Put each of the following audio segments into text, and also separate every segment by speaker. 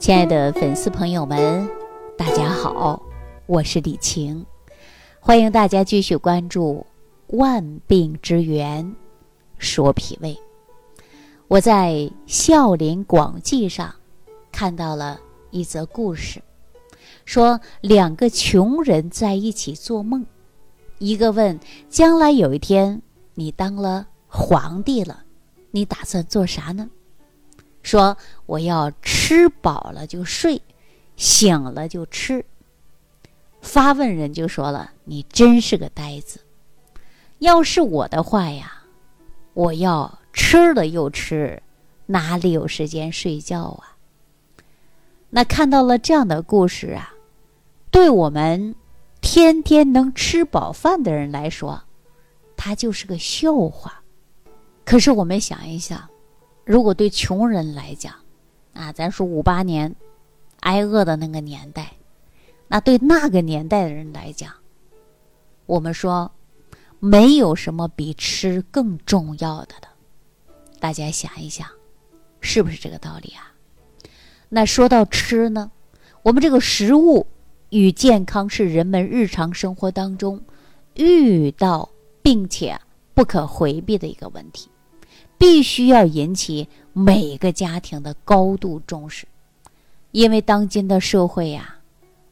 Speaker 1: 亲爱的粉丝朋友们，大家好，我是李晴，欢迎大家继续关注《万病之源》，说脾胃。我在《孝林广记》上看到了一则故事，说两个穷人在一起做梦，一个问：“将来有一天你当了皇帝了，你打算做啥呢？”说我要吃饱了就睡，醒了就吃。发问人就说了：“你真是个呆子！要是我的话呀，我要吃了又吃，哪里有时间睡觉啊？”那看到了这样的故事啊，对我们天天能吃饱饭的人来说，它就是个笑话。可是我们想一想。如果对穷人来讲，啊，咱说五八年挨饿的那个年代，那对那个年代的人来讲，我们说没有什么比吃更重要的的。大家想一想，是不是这个道理啊？那说到吃呢，我们这个食物与健康是人们日常生活当中遇到并且不可回避的一个问题。必须要引起每个家庭的高度重视，因为当今的社会呀，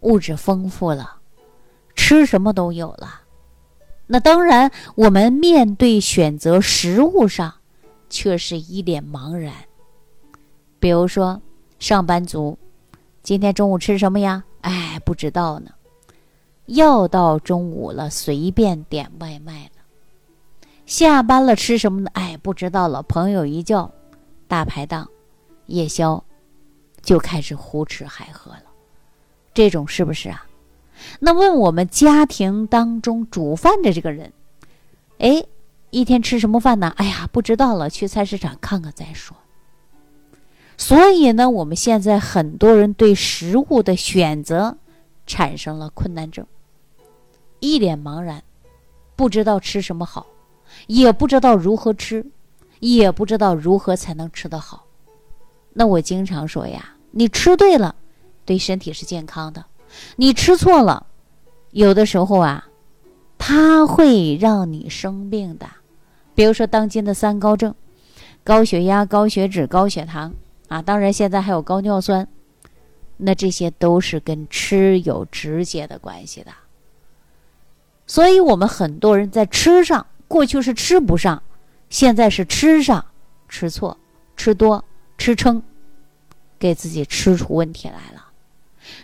Speaker 1: 物质丰富了，吃什么都有了。那当然，我们面对选择食物上，却是一脸茫然。比如说，上班族今天中午吃什么呀？哎，不知道呢。要到中午了，随便点外卖了。下班了吃什么呢？哎，不知道了。朋友一叫，大排档、夜宵，就开始胡吃海喝了。这种是不是啊？那问我们家庭当中煮饭的这个人，哎，一天吃什么饭呢？哎呀，不知道了，去菜市场看看再说。所以呢，我们现在很多人对食物的选择产生了困难症，一脸茫然，不知道吃什么好。也不知道如何吃，也不知道如何才能吃得好。那我经常说呀，你吃对了，对身体是健康的；你吃错了，有的时候啊，它会让你生病的。比如说当今的三高症：高血压、高血脂、高血糖啊，当然现在还有高尿酸。那这些都是跟吃有直接的关系的。所以我们很多人在吃上。过去是吃不上，现在是吃上，吃错、吃多、吃撑，给自己吃出问题来了。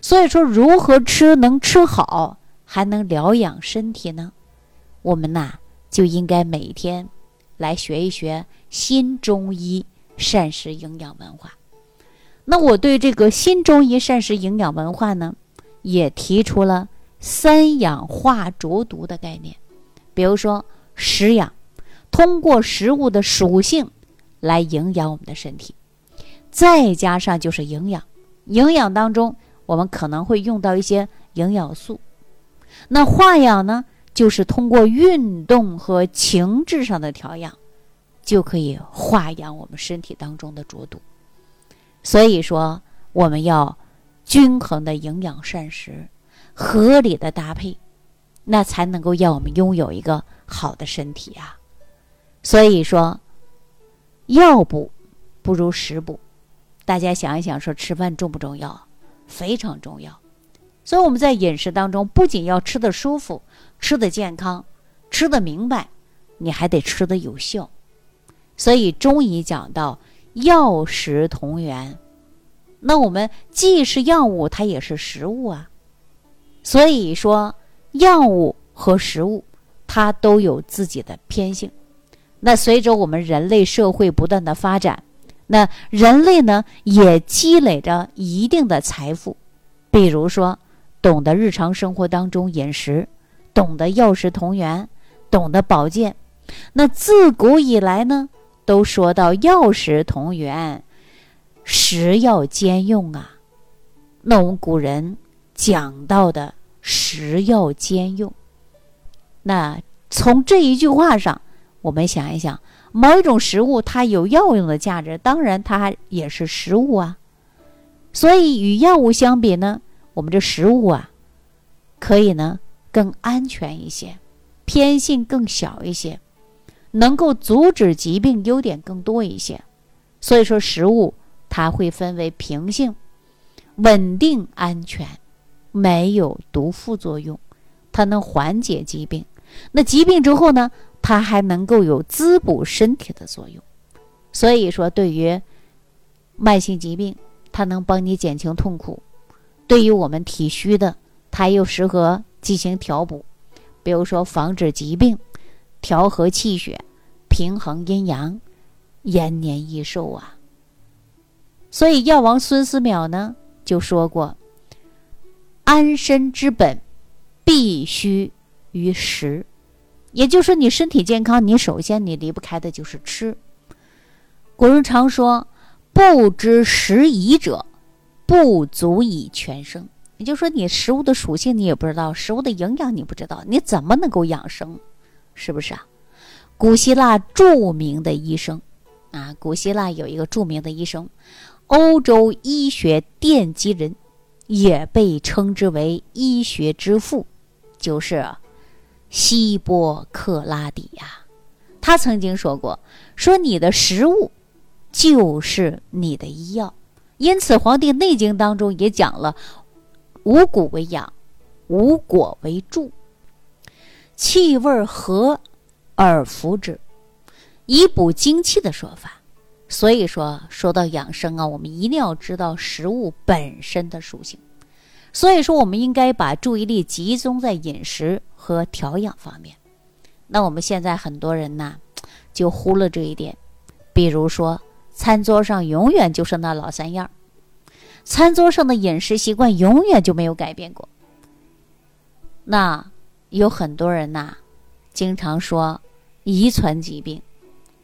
Speaker 1: 所以说，如何吃能吃好，还能疗养身体呢？我们呐，就应该每天来学一学新中医膳食营养文化。那我对这个新中医膳食营养文化呢，也提出了三氧化浊毒的概念，比如说。食养，通过食物的属性来营养我们的身体，再加上就是营养，营养当中我们可能会用到一些营养素。那化养呢，就是通过运动和情志上的调养，就可以化养我们身体当中的浊毒。所以说，我们要均衡的营养膳食，合理的搭配。那才能够让我们拥有一个好的身体啊！所以说，药补不如食补。大家想一想，说吃饭重不重要？非常重要。所以我们在饮食当中，不仅要吃的舒服、吃的健康、吃的明白，你还得吃的有效。所以中医讲到药食同源，那我们既是药物，它也是食物啊。所以说。药物和食物，它都有自己的偏性。那随着我们人类社会不断的发展，那人类呢也积累着一定的财富。比如说，懂得日常生活当中饮食，懂得药食同源，懂得保健。那自古以来呢，都说到药食同源，食药兼用啊。那我们古人讲到的。食药兼用，那从这一句话上，我们想一想，某一种食物它有药用的价值，当然它也是食物啊。所以与药物相比呢，我们这食物啊，可以呢更安全一些，偏性更小一些，能够阻止疾病优点更多一些。所以说，食物它会分为平性、稳定、安全，没有毒副作用，它能缓解疾病。那疾病之后呢，它还能够有滋补身体的作用。所以说，对于慢性疾病，它能帮你减轻痛苦；对于我们体虚的，它又适合进行调补，比如说防止疾病、调和气血、平衡阴阳、延年益寿啊。所以药王孙思邈呢就说过：“安身之本，必须于食。”也就是说，你身体健康，你首先你离不开的就是吃。古人常说：“不知食宜者，不足以全生。”也就是说，你食物的属性你也不知道，食物的营养你不知道，你怎么能够养生？是不是啊？古希腊著名的医生啊，古希腊有一个著名的医生，欧洲医学奠基人，也被称之为医学之父，就是希波克拉底呀。他曾经说过：“说你的食物。”就是你的医药，因此《黄帝内经》当中也讲了“五谷为养，五果为助，气味和而服之，以补精气”的说法。所以说，说到养生啊，我们一定要知道食物本身的属性。所以说，我们应该把注意力集中在饮食和调养方面。那我们现在很多人呢，就忽略这一点，比如说。餐桌上永远就是那老三样餐桌上的饮食习惯永远就没有改变过。那有很多人呐，经常说遗传疾病。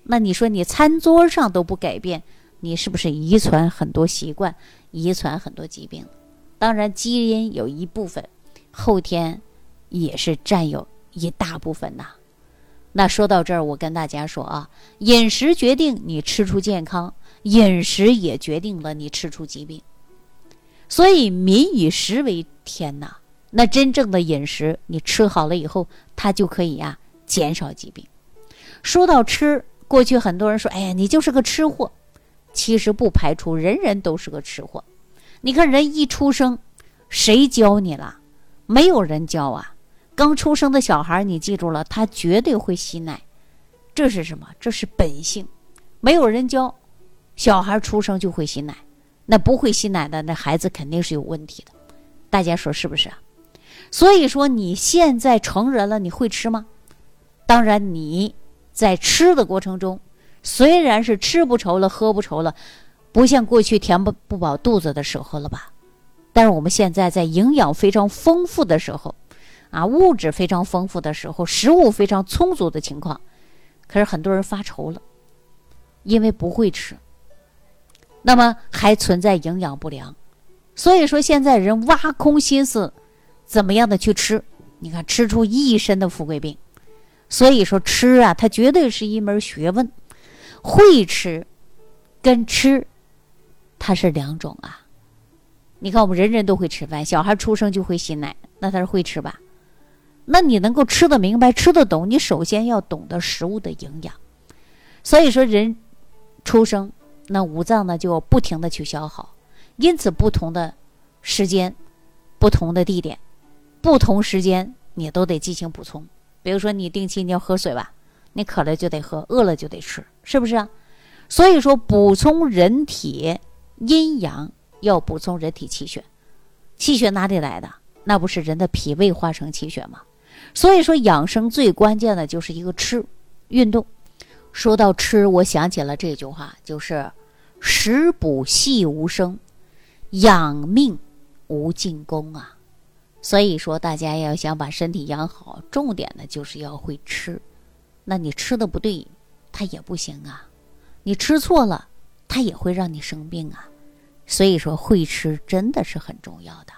Speaker 1: 那你说你餐桌上都不改变，你是不是遗传很多习惯，遗传很多疾病？当然，基因有一部分，后天也是占有一大部分呐。那说到这儿，我跟大家说啊，饮食决定你吃出健康，饮食也决定了你吃出疾病。所以民以食为天呐，那真正的饮食，你吃好了以后，它就可以呀减少疾病。说到吃，过去很多人说，哎呀，你就是个吃货。其实不排除人人都是个吃货。你看人一出生，谁教你了？没有人教啊。刚出生的小孩，你记住了，他绝对会吸奶，这是什么？这是本性，没有人教，小孩出生就会吸奶，那不会吸奶的那孩子肯定是有问题的，大家说是不是啊？所以说你现在成人了，你会吃吗？当然你在吃的过程中，虽然是吃不愁了，喝不愁了，不像过去填不不饱肚子的时候了吧？但是我们现在在营养非常丰富的时候。啊，物质非常丰富的时候，食物非常充足的情况，可是很多人发愁了，因为不会吃，那么还存在营养不良，所以说现在人挖空心思，怎么样的去吃？你看吃出一身的富贵病，所以说吃啊，它绝对是一门学问，会吃跟吃它是两种啊。你看我们人人都会吃饭，小孩出生就会吸奶，那他是会吃吧？那你能够吃得明白、吃得懂，你首先要懂得食物的营养。所以说，人出生那五脏呢就不停的去消耗，因此不同的时间、不同的地点、不同时间，你都得进行补充。比如说，你定期你要喝水吧，你渴了就得喝，饿了就得吃，是不是啊？所以说，补充人体阴阳要补充人体气血，气血哪里来的？那不是人的脾胃化成气血吗？所以说，养生最关键的就是一个吃，运动。说到吃，我想起了这句话，就是“食补细无声，养命无尽功”啊。所以说，大家要想把身体养好，重点呢就是要会吃。那你吃的不对，它也不行啊。你吃错了，它也会让你生病啊。所以说，会吃真的是很重要的。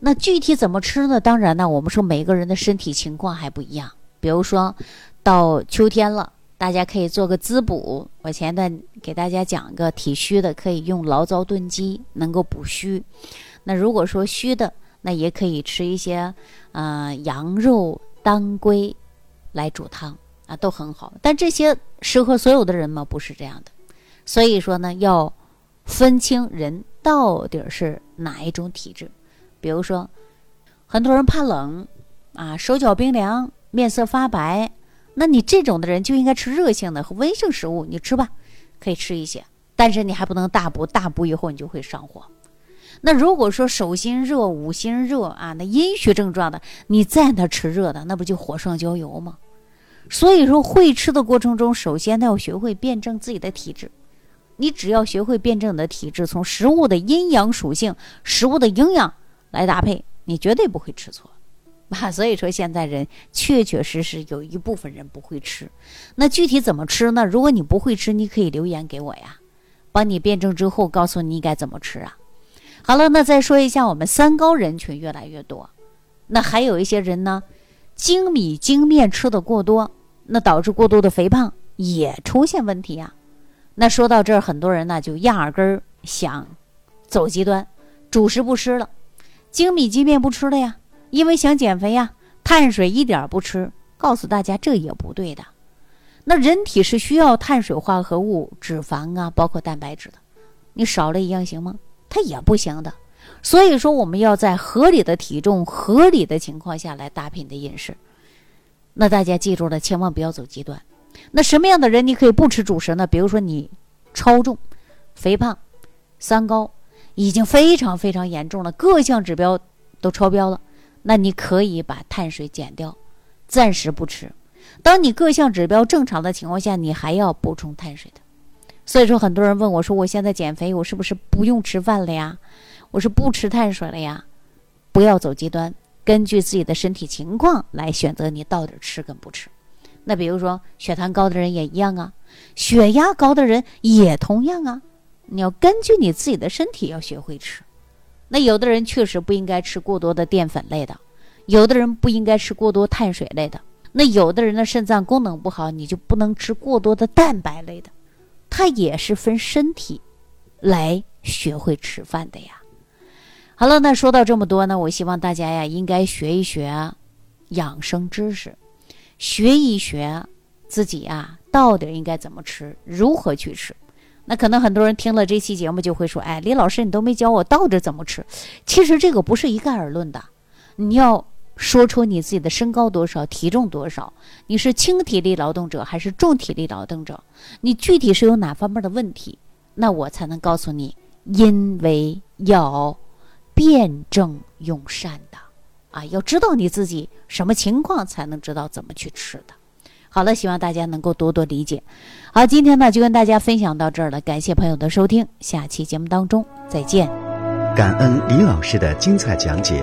Speaker 1: 那具体怎么吃呢？当然呢，我们说每个人的身体情况还不一样。比如说，到秋天了大家可以做个滋补。我前段给大家讲个体虚的，可以用醪糟炖鸡，能够补虚。那如果说虚的，那也可以吃一些，呃，羊肉、当归来煮汤啊，都很好。但这些适合所有的人吗？不是这样的。所以说呢，要分清人到底是哪一种体质。比如说，很多人怕冷啊，手脚冰凉，面色发白。那你这种的人就应该吃热性的和温性食物，你吃吧，可以吃一些，但是你还不能大补，大补以后你就会上火。那如果说手心热、五心热啊，那阴虚症状的，你再那吃热的，那不就火上浇油吗？所以说，会吃的过程中，首先他要学会辩证自己的体质。你只要学会辩证你的体质，从食物的阴阳属性、食物的营养来搭配，你绝对不会吃错。啊，所以说现在人确确实实有一部分人不会吃，那具体怎么吃呢？如果你不会吃，你可以留言给我呀，帮你辩证之后告诉你应该怎么吃啊。好了，那再说一下，我们三高人群越来越多，那还有一些人呢，精米精面吃的过多，那导致过多的肥胖也出现问题呀。那说到这儿，很多人呢就压根儿想走极端，主食不吃了，精米精面不吃了呀。因为想减肥呀，碳水一点不吃。告诉大家，这也不对的。那人体是需要碳水化合物、脂肪啊，包括蛋白质的。你少了一样行吗？它也不行的。所以说，我们要在合理的体重、合理的情况下来搭配你的饮食。那大家记住了，千万不要走极端。那什么样的人你可以不吃主食呢？比如说你超重、肥胖、三高，已经非常非常严重了，各项指标都超标了。那你可以把碳水减掉，暂时不吃。当你各项指标正常的情况下，你还要补充碳水的。所以说，很多人问我说：“我现在减肥，我是不是不用吃饭了呀？我是不吃碳水了呀？”不要走极端，根据自己的身体情况来选择你到底吃跟不吃。那比如说血糖高的人也一样啊，血压高的人也同样啊。你要根据你自己的身体要学会吃。那有的人确实不应该吃过多的淀粉类的，有的人不应该吃过多碳水类的，那有的人的肾脏功能不好，你就不能吃过多的蛋白类的，它也是分身体来学会吃饭的呀。好了，那说到这么多呢，我希望大家呀，应该学一学养生知识，学一学自己啊，到底应该怎么吃，如何去吃。那可能很多人听了这期节目就会说：“哎，李老师，你都没教我到底怎么吃。”其实这个不是一概而论的，你要说出你自己的身高多少、体重多少，你是轻体力劳动者还是重体力劳动者，你具体是有哪方面的问题，那我才能告诉你，因为要辩证用膳的啊，要知道你自己什么情况，才能知道怎么去吃的。好了，希望大家能够多多理解。好，今天呢就跟大家分享到这儿了，感谢朋友的收听，下期节目当中再见。
Speaker 2: 感恩李老师的精彩讲解。